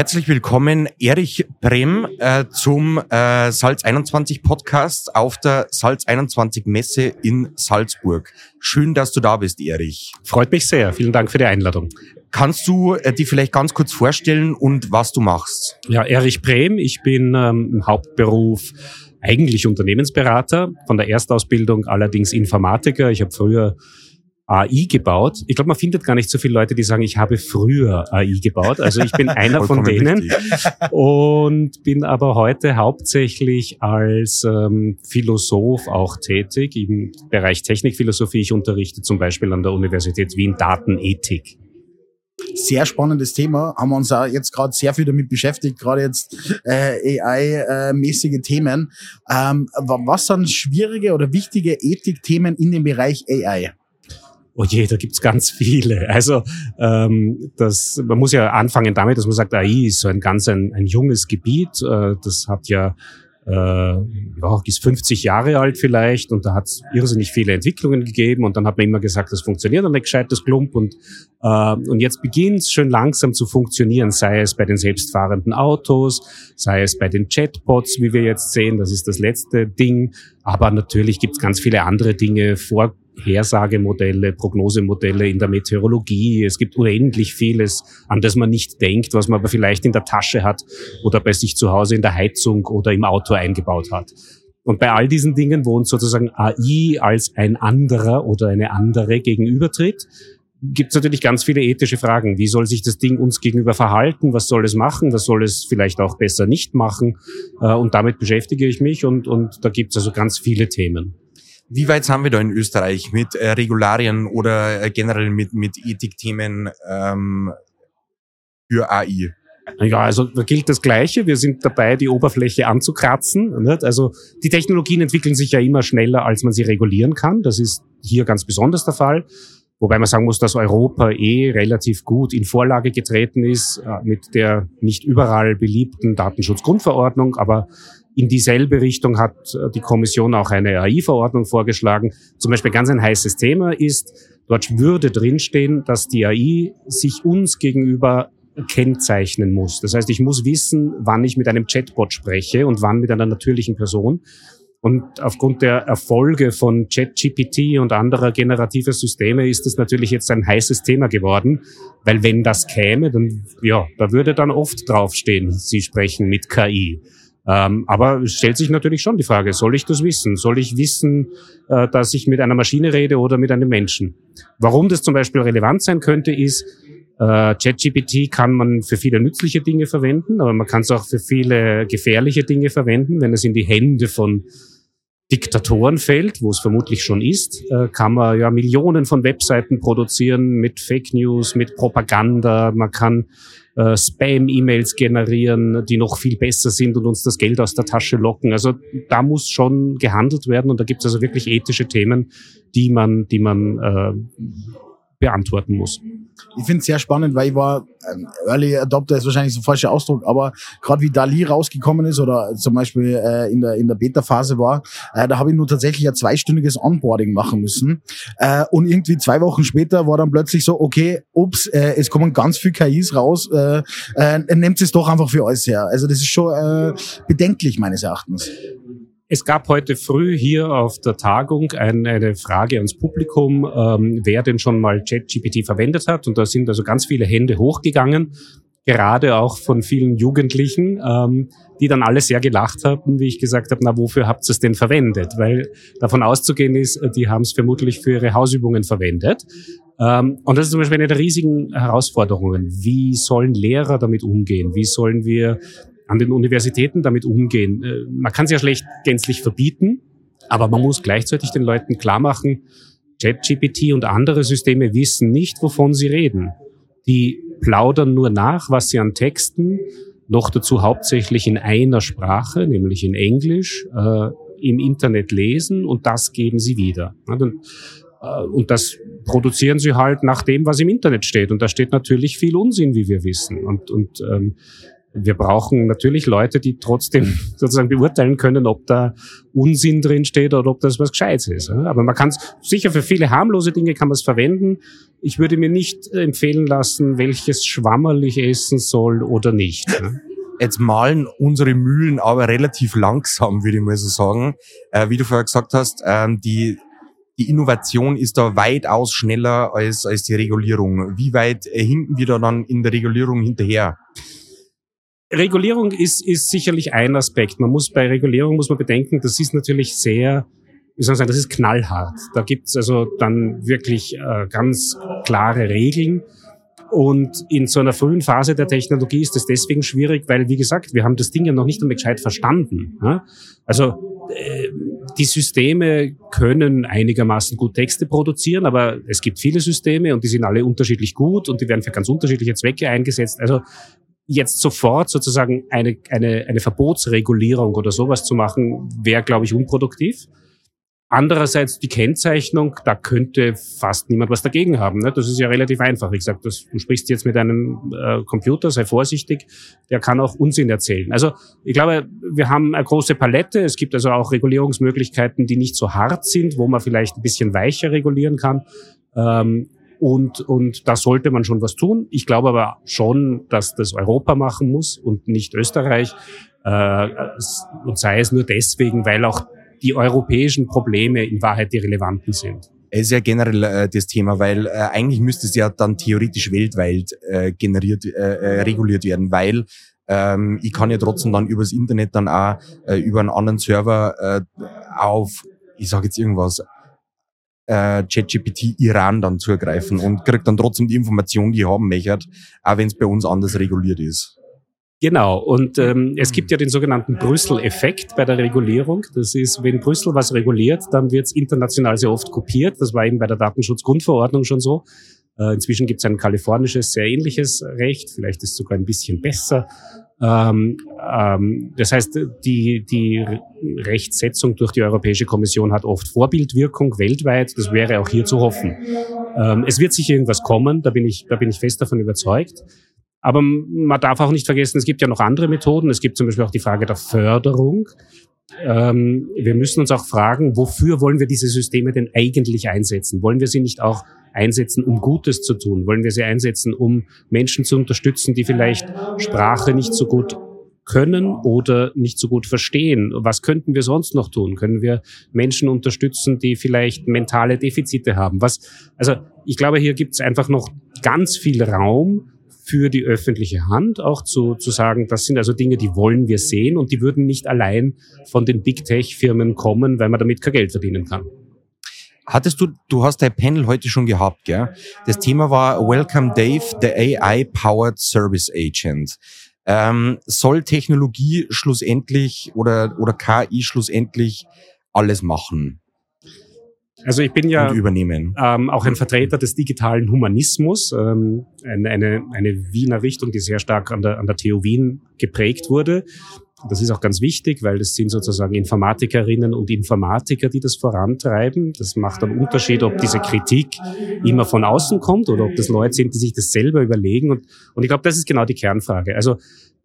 Herzlich willkommen, Erich Brem, äh, zum äh, Salz 21 Podcast auf der Salz 21 Messe in Salzburg. Schön, dass du da bist, Erich. Freut mich sehr. Vielen Dank für die Einladung. Kannst du äh, die vielleicht ganz kurz vorstellen und was du machst? Ja, Erich Brem. Ich bin ähm, im Hauptberuf eigentlich Unternehmensberater, von der Erstausbildung allerdings Informatiker. Ich habe früher AI gebaut. Ich glaube, man findet gar nicht so viele Leute, die sagen, ich habe früher AI gebaut. Also ich bin einer von denen und bin aber heute hauptsächlich als ähm, Philosoph auch tätig im Bereich Technikphilosophie. Ich unterrichte zum Beispiel an der Universität Wien Datenethik sehr spannendes Thema, haben wir uns auch jetzt gerade sehr viel damit beschäftigt, gerade jetzt äh, AI-mäßige Themen. Ähm, was sind schwierige oder wichtige Ethikthemen in dem Bereich AI? Oh je, da gibt's ganz viele. Also ähm, das, man muss ja anfangen damit, dass man sagt, AI ist so ein ganz ein, ein junges Gebiet. Äh, das hat ja äh, ja, ist 50 Jahre alt vielleicht und da hat es irrsinnig viele Entwicklungen gegeben und dann hat man immer gesagt, das funktioniert noch nicht gescheit, das Klump und, äh, und jetzt beginnt es schön langsam zu funktionieren, sei es bei den selbstfahrenden Autos, sei es bei den Chatbots, wie wir jetzt sehen, das ist das letzte Ding, aber natürlich gibt es ganz viele andere Dinge, vor Hersagemodelle, Prognosemodelle in der Meteorologie. Es gibt unendlich vieles, an das man nicht denkt, was man aber vielleicht in der Tasche hat oder bei sich zu Hause in der Heizung oder im Auto eingebaut hat. Und bei all diesen Dingen, wo uns sozusagen AI als ein anderer oder eine andere gegenübertritt, gibt es natürlich ganz viele ethische Fragen. Wie soll sich das Ding uns gegenüber verhalten? Was soll es machen? Was soll es vielleicht auch besser nicht machen? Äh, und damit beschäftige ich mich und, und da gibt es also ganz viele Themen. Wie weit sind wir da in Österreich mit äh, Regularien oder äh, generell mit, mit Ethikthemen ähm, für AI? Ja, also da gilt das Gleiche. Wir sind dabei, die Oberfläche anzukratzen. Nicht? Also die Technologien entwickeln sich ja immer schneller, als man sie regulieren kann. Das ist hier ganz besonders der Fall. Wobei man sagen muss, dass Europa eh relativ gut in Vorlage getreten ist äh, mit der nicht überall beliebten Datenschutzgrundverordnung. Aber in dieselbe Richtung hat äh, die Kommission auch eine AI-Verordnung vorgeschlagen. Zum Beispiel ganz ein heißes Thema ist, dort würde drinstehen, dass die AI sich uns gegenüber kennzeichnen muss. Das heißt, ich muss wissen, wann ich mit einem Chatbot spreche und wann mit einer natürlichen Person. Und aufgrund der Erfolge von ChatGPT und anderer generativer Systeme ist das natürlich jetzt ein heißes Thema geworden, weil wenn das käme, dann, ja, da würde dann oft draufstehen, Sie sprechen mit KI. Ähm, aber es stellt sich natürlich schon die Frage, soll ich das wissen? Soll ich wissen, äh, dass ich mit einer Maschine rede oder mit einem Menschen? Warum das zum Beispiel relevant sein könnte, ist, äh, ChatGPT kann man für viele nützliche Dinge verwenden, aber man kann es auch für viele gefährliche Dinge verwenden. Wenn es in die Hände von Diktatoren fällt, wo es vermutlich schon ist, äh, kann man ja Millionen von Webseiten produzieren mit Fake News, mit Propaganda. Man kann äh, Spam-E-Mails generieren, die noch viel besser sind und uns das Geld aus der Tasche locken. Also da muss schon gehandelt werden und da gibt es also wirklich ethische Themen, die man, die man äh, beantworten muss. Ich finde es sehr spannend, weil ich war ähm, Early Adopter ist wahrscheinlich so ein falscher Ausdruck, aber gerade wie Dali rausgekommen ist oder zum Beispiel äh, in der in der Beta-Phase war, äh, da habe ich nur tatsächlich ein zweistündiges Onboarding machen müssen äh, und irgendwie zwei Wochen später war dann plötzlich so, okay, ups, äh, es kommen ganz viel KIs raus, äh, äh, nehmt es doch einfach für alles her. Also das ist schon äh, bedenklich meines Erachtens. Es gab heute früh hier auf der Tagung eine Frage ans Publikum, ähm, wer denn schon mal ChatGPT verwendet hat. Und da sind also ganz viele Hände hochgegangen, gerade auch von vielen Jugendlichen, ähm, die dann alle sehr gelacht haben, wie ich gesagt habe, na wofür habt ihr es denn verwendet? Weil davon auszugehen ist, die haben es vermutlich für ihre Hausübungen verwendet. Ähm, und das ist zum Beispiel eine der riesigen Herausforderungen. Wie sollen Lehrer damit umgehen? Wie sollen wir an den Universitäten damit umgehen. Äh, man kann es ja schlecht gänzlich verbieten, aber man muss gleichzeitig den Leuten klar machen, ChatGPT und andere Systeme wissen nicht, wovon sie reden. Die plaudern nur nach, was sie an Texten, noch dazu hauptsächlich in einer Sprache, nämlich in Englisch, äh, im Internet lesen und das geben sie wieder. Äh, und das produzieren sie halt nach dem, was im Internet steht. Und da steht natürlich viel Unsinn, wie wir wissen. Und, und ähm, Wir brauchen natürlich Leute, die trotzdem sozusagen beurteilen können, ob da Unsinn drin steht oder ob das was Gescheites ist. Aber man kann es sicher für viele harmlose Dinge kann man es verwenden. Ich würde mir nicht empfehlen lassen, welches Schwammerl ich essen soll oder nicht. Jetzt malen unsere Mühlen aber relativ langsam, würde ich mal so sagen. Äh, wie du vorher gesagt hast, ähm, die die Innovation ist da weitaus schneller als, als die Regulierung. Wie weit hinken wir da dann in der Regulierung hinterher? Regulierung ist, ist sicherlich ein Aspekt. Man muss bei Regulierung muss man bedenken, das ist natürlich sehr, wie soll man sagen, das ist knallhart. Da gibt's also dann wirklich äh, ganz klare Regeln. Und in so einer frühen Phase der Technologie ist das deswegen schwierig, weil, wie gesagt, wir haben das Ding ja noch nicht einmal gescheit verstanden. Ja? Also äh, die Systeme können einigermaßen gut Texte produzieren, aber es gibt viele Systeme und die sind alle unterschiedlich gut und die werden für ganz unterschiedliche Zwecke eingesetzt. Also jetzt sofort sozusagen eine, eine, eine Verbotsregulierung oder sowas zu machen, wäre, glaube ich, unproduktiv. Andererseits die Kennzeichnung, da könnte fast niemand was dagegen haben. Ne? Das ist ja relativ einfach. Ich sag, das, du sprichst jetzt mit einem äh, Computer, sei vorsichtig, der kann auch Unsinn erzählen. Also ich glaube, wir haben eine große Palette. Es gibt also auch Regulierungsmöglichkeiten, die nicht so hart sind, wo man vielleicht ein bisschen weicher regulieren kann. Ähm, und, und da sollte man schon was tun. Ich glaube aber schon, dass das Europa machen muss und nicht Österreich. Äh, und sei es nur deswegen, weil auch die europäischen Probleme in Wahrheit die relevanten sind. Es ist ja generell äh, das Thema, weil äh, eigentlich müsste es ja dann theoretisch weltweit äh, generiert, äh, äh, reguliert werden, weil ähm, ich kann ja trotzdem dann übers Internet dann auch äh, über einen anderen Server äh, auf, ich sage jetzt irgendwas, äh, ChatGPT Iran dann zugreifen und kriegt dann trotzdem die Information, die ich haben möchte, auch wenn es bei uns anders reguliert ist. Genau, und ähm, es gibt ja den sogenannten Brüssel-Effekt bei der Regulierung. Das ist, wenn Brüssel was reguliert, dann wird es international sehr oft kopiert. Das war eben bei der Datenschutzgrundverordnung schon so. Äh, inzwischen gibt es ein kalifornisches, sehr ähnliches Recht, vielleicht ist es sogar ein bisschen besser. Ähm, ähm, das heißt, die, die Rechtsetzung durch die Europäische Kommission hat oft Vorbildwirkung weltweit. Das wäre auch hier zu hoffen. Ähm, es wird sicher irgendwas kommen, da bin ich, da bin ich fest davon überzeugt. Aber man darf auch nicht vergessen, es gibt ja noch andere Methoden. Es gibt zum Beispiel auch die Frage der Förderung. Ähm, wir müssen uns auch fragen, wofür wollen wir diese Systeme denn eigentlich einsetzen? Wollen wir sie nicht auch einsetzen, um Gutes zu tun? Wollen wir sie einsetzen, um Menschen zu unterstützen, die vielleicht Sprache nicht so gut können oder nicht so gut verstehen. Was könnten wir sonst noch tun? Können wir Menschen unterstützen, die vielleicht mentale Defizite haben? Was, also ich glaube, hier gibt es einfach noch ganz viel Raum, für die öffentliche Hand auch zu, zu sagen, das sind also Dinge, die wollen wir sehen und die würden nicht allein von den Big Tech Firmen kommen, weil man damit kein Geld verdienen kann. Hattest du, du hast dein Panel heute schon gehabt, gell? Das Thema war Welcome Dave, the AI-Powered Service Agent. Ähm, soll Technologie schlussendlich oder, oder KI schlussendlich alles machen? Also ich bin ja ähm, auch ein Vertreter des digitalen Humanismus, ähm, eine, eine, Wiener Richtung, die sehr stark an der, an der TU Wien geprägt wurde. Das ist auch ganz wichtig, weil das sind sozusagen Informatikerinnen und Informatiker, die das vorantreiben. Das macht einen Unterschied, ob diese Kritik immer von außen kommt oder ob das Leute sind, die sich das selber überlegen. Und, und ich glaube, das ist genau die Kernfrage. Also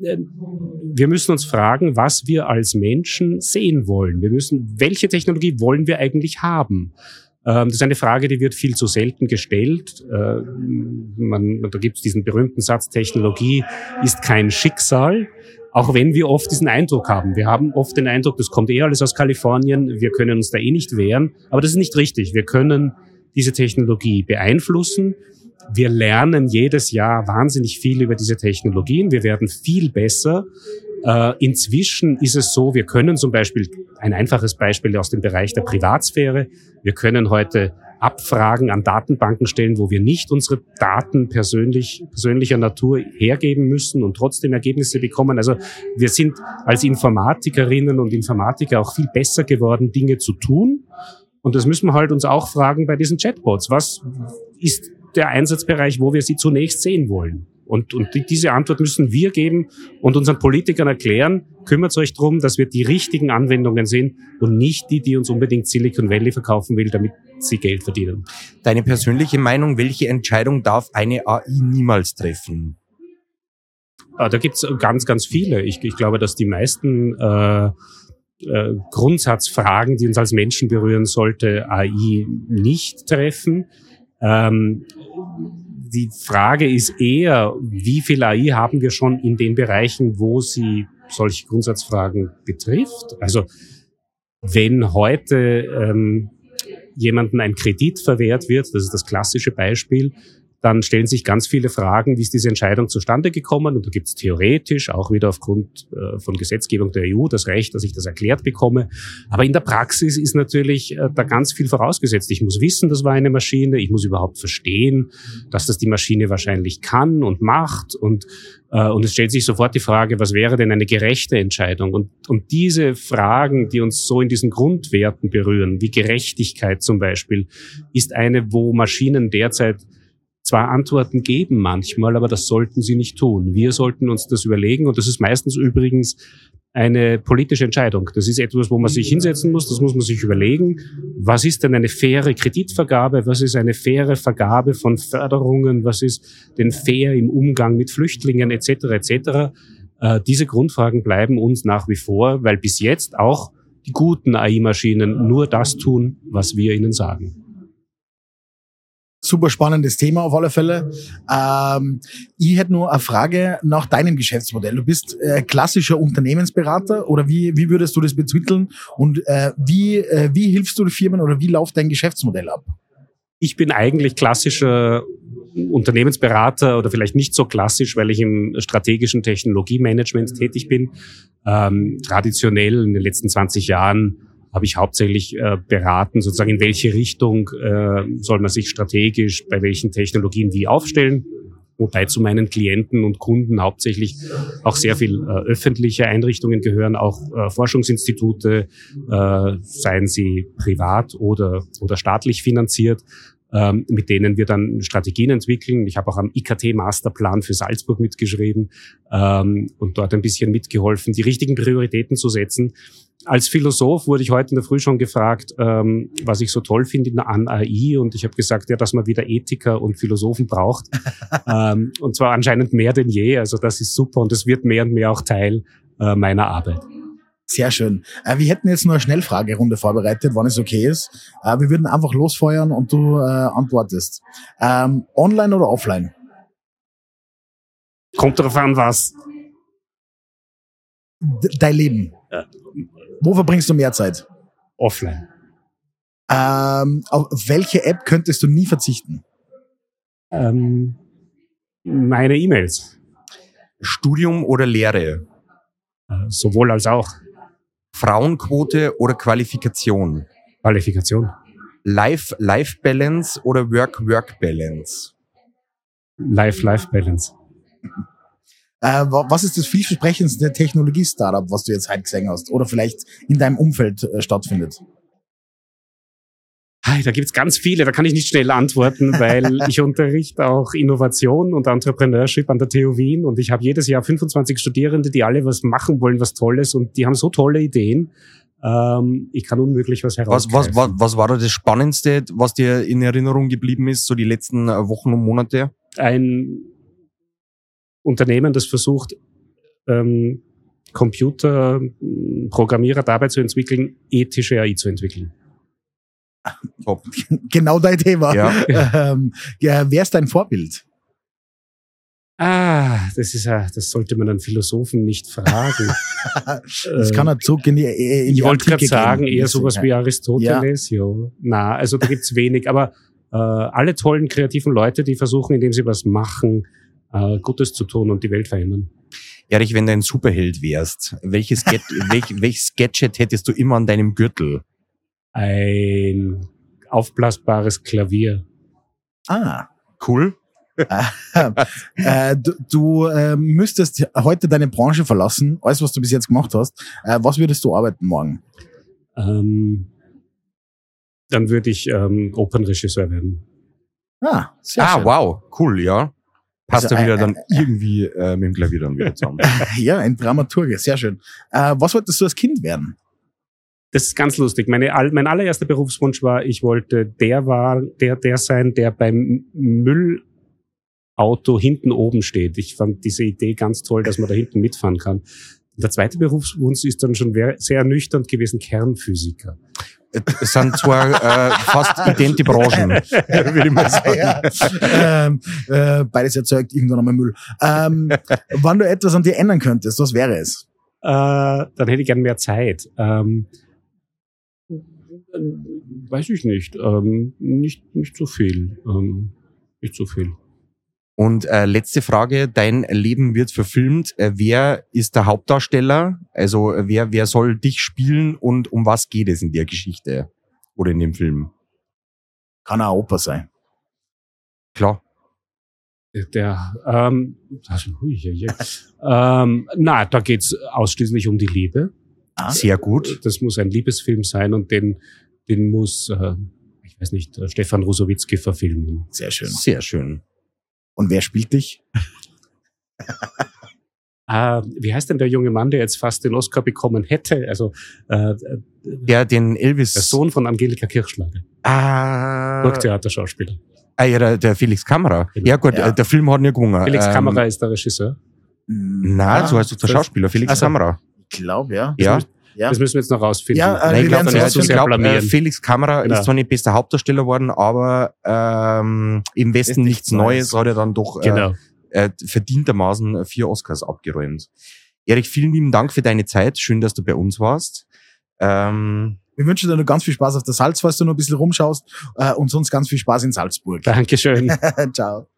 wir müssen uns fragen, was wir als Menschen sehen wollen. Wir müssen, welche Technologie wollen wir eigentlich haben? Ähm, das ist eine Frage, die wird viel zu selten gestellt. Äh, man, da gibt es diesen berühmten Satz, Technologie ist kein Schicksal, auch wenn wir oft diesen Eindruck haben. Wir haben oft den Eindruck, das kommt eh alles aus Kalifornien, wir können uns da eh nicht wehren. Aber das ist nicht richtig. Wir können diese Technologie beeinflussen. Wir lernen jedes Jahr wahnsinnig viel über diese Technologien. Wir werden viel besser. Äh, inzwischen ist es so, wir können zum Beispiel, ein einfaches Beispiel aus dem Bereich der Privatsphäre, wir können heute Abfragen an Datenbanken stellen, wo wir nicht unsere Daten persönlich, persönlicher Natur hergeben müssen und trotzdem Ergebnisse bekommen. Also wir sind als Informatikerinnen und Informatiker auch viel besser geworden, Dinge zu tun. Und das müssen wir halt uns auch fragen bei diesen Chatbots. Was ist der Einsatzbereich, wo wir sie zunächst sehen wollen. Und, und die, diese Antwort müssen wir geben und unseren Politikern erklären, kümmert euch darum, dass wir die richtigen Anwendungen sehen und nicht die, die uns unbedingt Silicon Valley verkaufen will, damit sie Geld verdienen. Deine persönliche Meinung, welche Entscheidung darf eine AI niemals treffen? Ah, da gibt's ganz, ganz viele. Ich, ich glaube, dass die meisten äh, äh, Grundsatzfragen, die uns als Menschen berühren sollte, AI nicht treffen. Ähm, die Frage ist eher, wie viel AI haben wir schon in den Bereichen, wo sie solche Grundsatzfragen betrifft? Also wenn heute ähm, jemandem ein Kredit verwehrt wird, das ist das klassische Beispiel, dann stellen sich ganz viele Fragen, wie ist diese Entscheidung zustande gekommen? Und da gibt es theoretisch auch wieder aufgrund äh, von Gesetzgebung der EU das Recht, dass ich das erklärt bekomme. Aber in der Praxis ist natürlich äh, da ganz viel vorausgesetzt. Ich muss wissen, das war eine Maschine. Ich muss überhaupt verstehen, dass das die Maschine wahrscheinlich kann und macht. Und, äh, und es stellt sich sofort die Frage, was wäre denn eine gerechte Entscheidung? Und, und diese Fragen, die uns so in diesen Grundwerten berühren, wie Gerechtigkeit zum Beispiel, ist eine, wo Maschinen derzeit zwar Antworten geben manchmal, aber das sollten sie nicht tun. Wir sollten uns das überlegen und das ist meistens übrigens eine politische Entscheidung. Das ist etwas, wo man sich hinsetzen muss, das muss man sich überlegen. Was ist denn eine faire Kreditvergabe? Was ist eine faire Vergabe von Förderungen? Was ist denn fair im Umgang mit Flüchtlingen etc. etc. Äh, diese Grundfragen bleiben uns nach wie vor, weil bis jetzt auch die guten AI-Maschinen nur das tun, was wir ihnen sagen super spannendes Thema auf alle Fälle. Ähm, ich hätte nur eine Frage nach deinem Geschäftsmodell. Du bist äh, klassischer Unternehmensberater oder wie, wie würdest du das betiteln und äh, wie, äh, wie hilfst du den Firmen oder wie läuft dein Geschäftsmodell ab? Ich bin eigentlich klassischer Unternehmensberater oder vielleicht nicht so klassisch, weil ich im strategischen Technologiemanagement tätig bin. Ähm, traditionell in den letzten 20 Jahren habe ich hauptsächlich äh, beraten, sozusagen in welche Richtung äh, soll man sich strategisch bei welchen Technologien wie aufstellen. Wobei zu meinen Klienten und Kunden hauptsächlich auch sehr viel äh, öffentliche Einrichtungen gehören, auch äh, Forschungsinstitute, äh, seien sie privat oder, oder staatlich finanziert, ähm, mit denen wir dann Strategien entwickeln. Ich habe auch am IKT-Masterplan für Salzburg mitgeschrieben ähm, und dort ein bisschen mitgeholfen, die richtigen Prioritäten zu setzen als Philosoph wurde ich heute in der Früh schon gefragt, ähm, was ich so toll finde an AI. Und ich habe gesagt, ja, dass man wieder Ethiker und Philosophen braucht. ähm, und zwar anscheinend mehr denn je. Also das ist super und es wird mehr und mehr auch Teil äh, meiner Arbeit. Sehr schön. Äh, wir hätten jetzt nur eine Schnellfragerunde vorbereitet, wann es okay ist. Äh, wir würden einfach losfeuern und du äh, antwortest. Ähm, online oder offline? Kommt darauf an, was. D dein Leben. Ja. Wo verbringst du mehr Zeit? Offline. Ähm, auf welche App könntest du nie verzichten? Ähm, meine E-Mails. Studium oder Lehre? Äh, sowohl als auch. Frauenquote oder Qualifikation? Qualifikation. Life-Life-Balance oder Work-Work-Balance? Life-Life-Balance. Äh, was ist das vielversprechendste Technologie-Startup, was du jetzt heute gesehen hast oder vielleicht in deinem Umfeld äh, stattfindet? Da gibt's ganz viele, da kann ich nicht schnell antworten, weil ich unterrichte auch Innovation und Entrepreneurship an der TU Wien und ich habe jedes Jahr 25 Studierende, die alle was machen wollen, was Tolles und die haben so tolle Ideen. Ähm, ich kann unmöglich was herausfinden. Was, was, was, was war da das Spannendste, was dir in Erinnerung geblieben ist, so die letzten äh, Wochen und Monate? Ein Unternehmen, das versucht, ähm, Computerprogrammierer dabei zu entwickeln, ethische AI zu entwickeln. Top. Genau dein Thema. Ja. Ähm, ja, wer ist dein Vorbild? Ah, das ist ja, das sollte man einen Philosophen nicht fragen. das kann er zurück in die, in die Ich wollte gerade sagen, eher sowas wie Aristoteles, ja. ja. Na, also da gibt's wenig, aber äh, alle tollen kreativen Leute, die versuchen, indem sie was machen, äh, Gutes zu tun und die Welt verändern. Erich, wenn du ein Superheld wärst, welches, Get welch, welches Gadget hättest du immer an deinem Gürtel? Ein aufblasbares Klavier. Ah, cool. äh, du du äh, müsstest heute deine Branche verlassen, alles was du bis jetzt gemacht hast. Äh, was würdest du arbeiten morgen? Ähm, dann würde ich ähm, Opernregisseur werden. Ah, sehr ah schön. wow, cool, ja. Passt also, ja wieder äh, dann äh, irgendwie äh, mit dem Klavier dann wieder zusammen. ja, ein Dramaturge, sehr schön. Äh, was wolltest du als Kind werden? Das ist ganz lustig. Meine, mein allererster Berufswunsch war, ich wollte der war, der, der sein, der beim Müll Auto hinten oben steht. Ich fand diese Idee ganz toll, dass man da hinten mitfahren kann. Der zweite Berufswunsch ist dann schon sehr ernüchternd gewesen, Kernphysiker. Es sind zwar äh, fast idente Branchen, würde ich mal sagen. Ja. Ähm, äh, beides erzeugt irgendwann einmal Müll. Ähm, wann du etwas an dir ändern könntest, was wäre es? Äh, dann hätte ich gern mehr Zeit. Ähm, weiß ich nicht. Ähm, nicht, nicht so viel. Ähm, nicht so viel. Und äh, letzte Frage, dein Leben wird verfilmt. Äh, wer ist der Hauptdarsteller? Also äh, wer, wer soll dich spielen und um was geht es in der Geschichte oder in dem Film? Kann auch Opa sein. Klar. Der, ähm, also, hui, ja, ja. ähm, na, da geht's ausschließlich um die Liebe. Ah, Sehr gut. Das muss ein Liebesfilm sein und den, den muss, äh, ich weiß nicht, Stefan Rusowitzki verfilmen. Sehr schön. Sehr schön. Und wer spielt dich? Uh, wie heißt denn der junge Mann, der jetzt fast den Oscar bekommen hätte? Also äh, der den Elvis, der Sohn von Angelika Kirchschlager, ah, Burgtheaterschauspieler. Ah ja, der, der Felix Kamera. Genau. Ja gut, Ja. äh, der Film hat nicht gewonnen. Felix Ähm, Kamera ist der Regisseur. Na, so heißt doch der Schauspieler, Felix Also- Kamera. Ich glaube, ja. Ja, ja. Das müssen wir jetzt noch rausfinden. Ja, äh, Nein, ich glaube, zu ich glaub, äh. Felix Kamera Genau. ist zwar nicht bester Hauptdarsteller worden, aber ähm, im Westen nichts Neues Neues. hat er dann doch äh, Genau. äh, verdientermaßen vier Oscars abgeräumt. Erik, vielen lieben Dank für deine Zeit. Schön, dass du bei uns warst. Ähm, Wir wünschen dir noch ganz viel Spaß auf der Salz, falls du noch ein bisschen rumschaust. Äh, und sonst ganz viel Spaß in Salzburg. Dankeschön. Ciao.